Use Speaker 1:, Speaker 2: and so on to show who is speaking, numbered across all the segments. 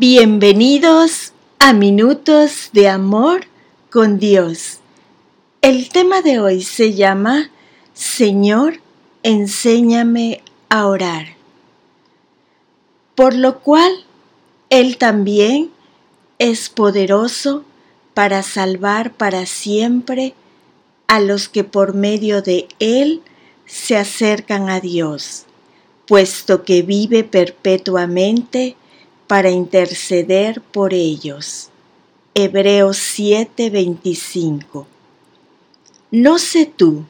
Speaker 1: Bienvenidos a Minutos de Amor con Dios. El tema de hoy se llama Señor, enséñame a orar. Por lo cual, Él también es poderoso para salvar para siempre a los que por medio de Él se acercan a Dios, puesto que vive perpetuamente para interceder por ellos. Hebreos 7:25 No sé tú,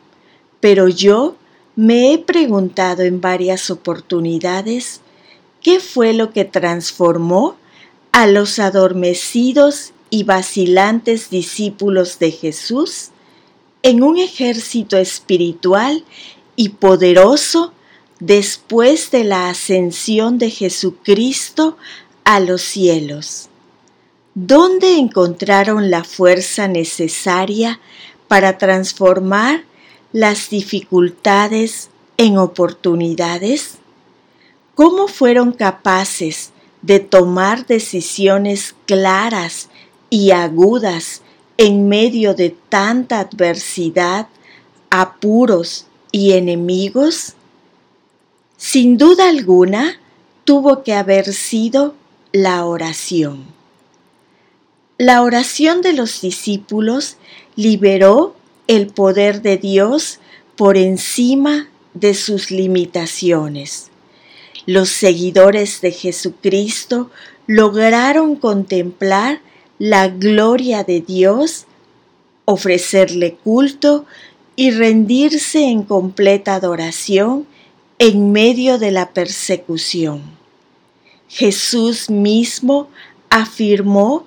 Speaker 1: pero yo me he preguntado en varias oportunidades qué fue lo que transformó a los adormecidos y vacilantes discípulos de Jesús en un ejército espiritual y poderoso después de la ascensión de Jesucristo a los cielos. ¿Dónde encontraron la fuerza necesaria para transformar las dificultades en oportunidades? ¿Cómo fueron capaces de tomar decisiones claras y agudas en medio de tanta adversidad, apuros y enemigos? Sin duda alguna, tuvo que haber sido la oración. La oración de los discípulos liberó el poder de Dios por encima de sus limitaciones. Los seguidores de Jesucristo lograron contemplar la gloria de Dios, ofrecerle culto y rendirse en completa adoración en medio de la persecución. Jesús mismo afirmó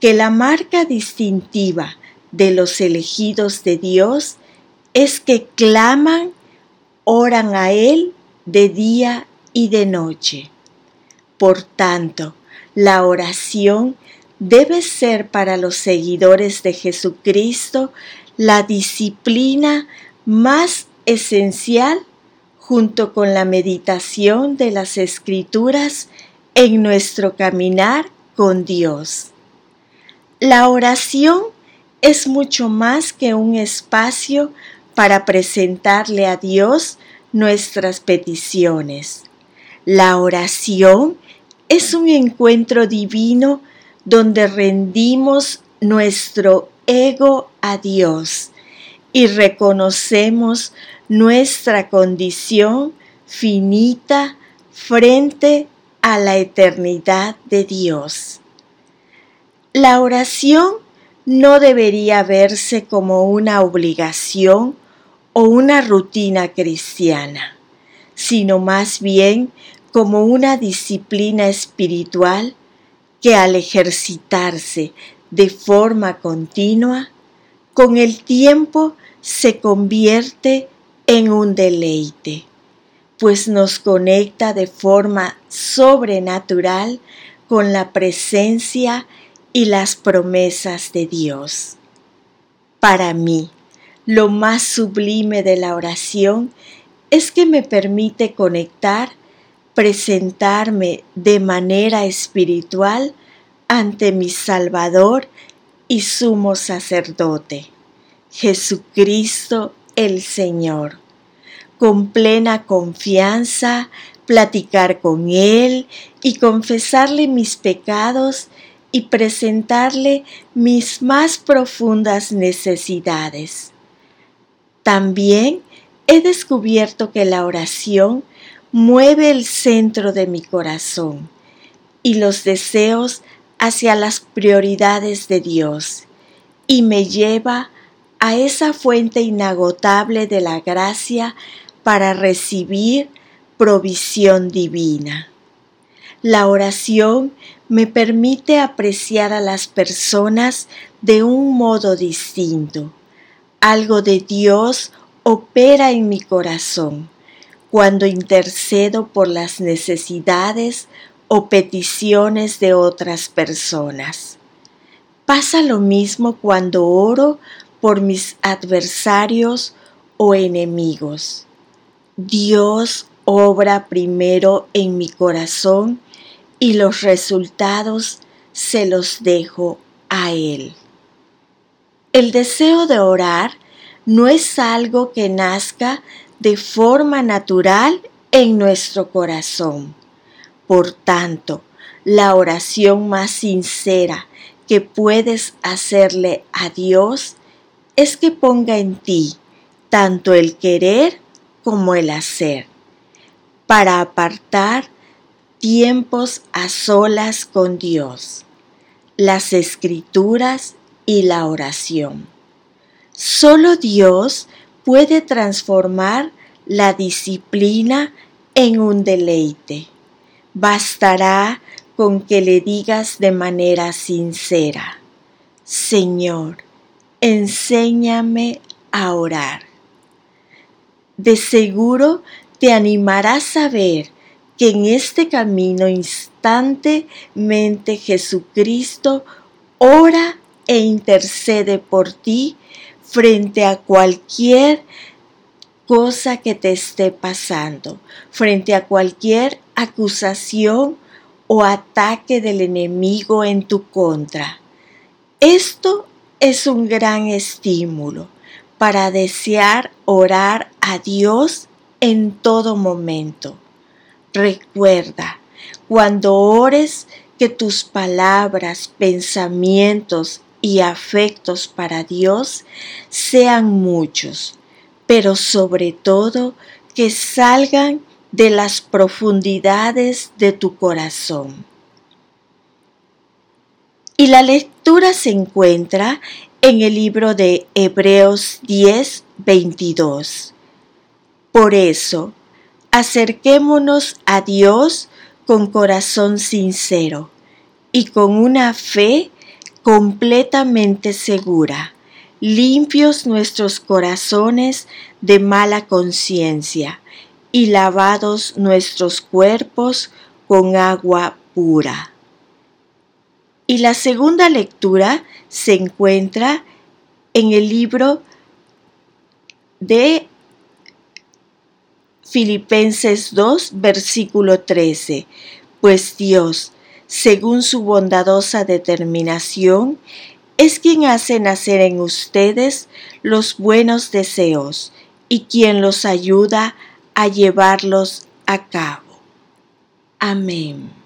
Speaker 1: que la marca distintiva de los elegidos de Dios es que claman, oran a Él de día y de noche. Por tanto, la oración debe ser para los seguidores de Jesucristo la disciplina más esencial junto con la meditación de las escrituras en nuestro caminar con Dios. La oración es mucho más que un espacio para presentarle a Dios nuestras peticiones. La oración es un encuentro divino donde rendimos nuestro ego a Dios y reconocemos nuestra condición finita frente a la eternidad de Dios. La oración no debería verse como una obligación o una rutina cristiana, sino más bien como una disciplina espiritual que al ejercitarse de forma continua, con el tiempo se convierte en un deleite pues nos conecta de forma sobrenatural con la presencia y las promesas de Dios. Para mí, lo más sublime de la oración es que me permite conectar, presentarme de manera espiritual ante mi Salvador y sumo sacerdote, Jesucristo el Señor con plena confianza, platicar con Él y confesarle mis pecados y presentarle mis más profundas necesidades. También he descubierto que la oración mueve el centro de mi corazón y los deseos hacia las prioridades de Dios y me lleva a esa fuente inagotable de la gracia para recibir provisión divina. La oración me permite apreciar a las personas de un modo distinto. Algo de Dios opera en mi corazón cuando intercedo por las necesidades o peticiones de otras personas. Pasa lo mismo cuando oro por mis adversarios o enemigos. Dios obra primero en mi corazón y los resultados se los dejo a Él. El deseo de orar no es algo que nazca de forma natural en nuestro corazón. Por tanto, la oración más sincera que puedes hacerle a Dios es que ponga en ti tanto el querer como el hacer, para apartar tiempos a solas con Dios, las escrituras y la oración. Solo Dios puede transformar la disciplina en un deleite. Bastará con que le digas de manera sincera, Señor, enséñame a orar. De seguro te animarás a ver que en este camino instantemente Jesucristo ora e intercede por ti frente a cualquier cosa que te esté pasando, frente a cualquier acusación o ataque del enemigo en tu contra. Esto es un gran estímulo para desear orar a Dios en todo momento. Recuerda, cuando ores, que tus palabras, pensamientos y afectos para Dios sean muchos, pero sobre todo que salgan de las profundidades de tu corazón. Y la lectura se encuentra en el libro de Hebreos 10, 22. Por eso, acerquémonos a Dios con corazón sincero y con una fe completamente segura, limpios nuestros corazones de mala conciencia y lavados nuestros cuerpos con agua pura. Y la segunda lectura se encuentra en el libro de Filipenses 2, versículo 13. Pues Dios, según su bondadosa determinación, es quien hace nacer en ustedes los buenos deseos y quien los ayuda a llevarlos a cabo. Amén.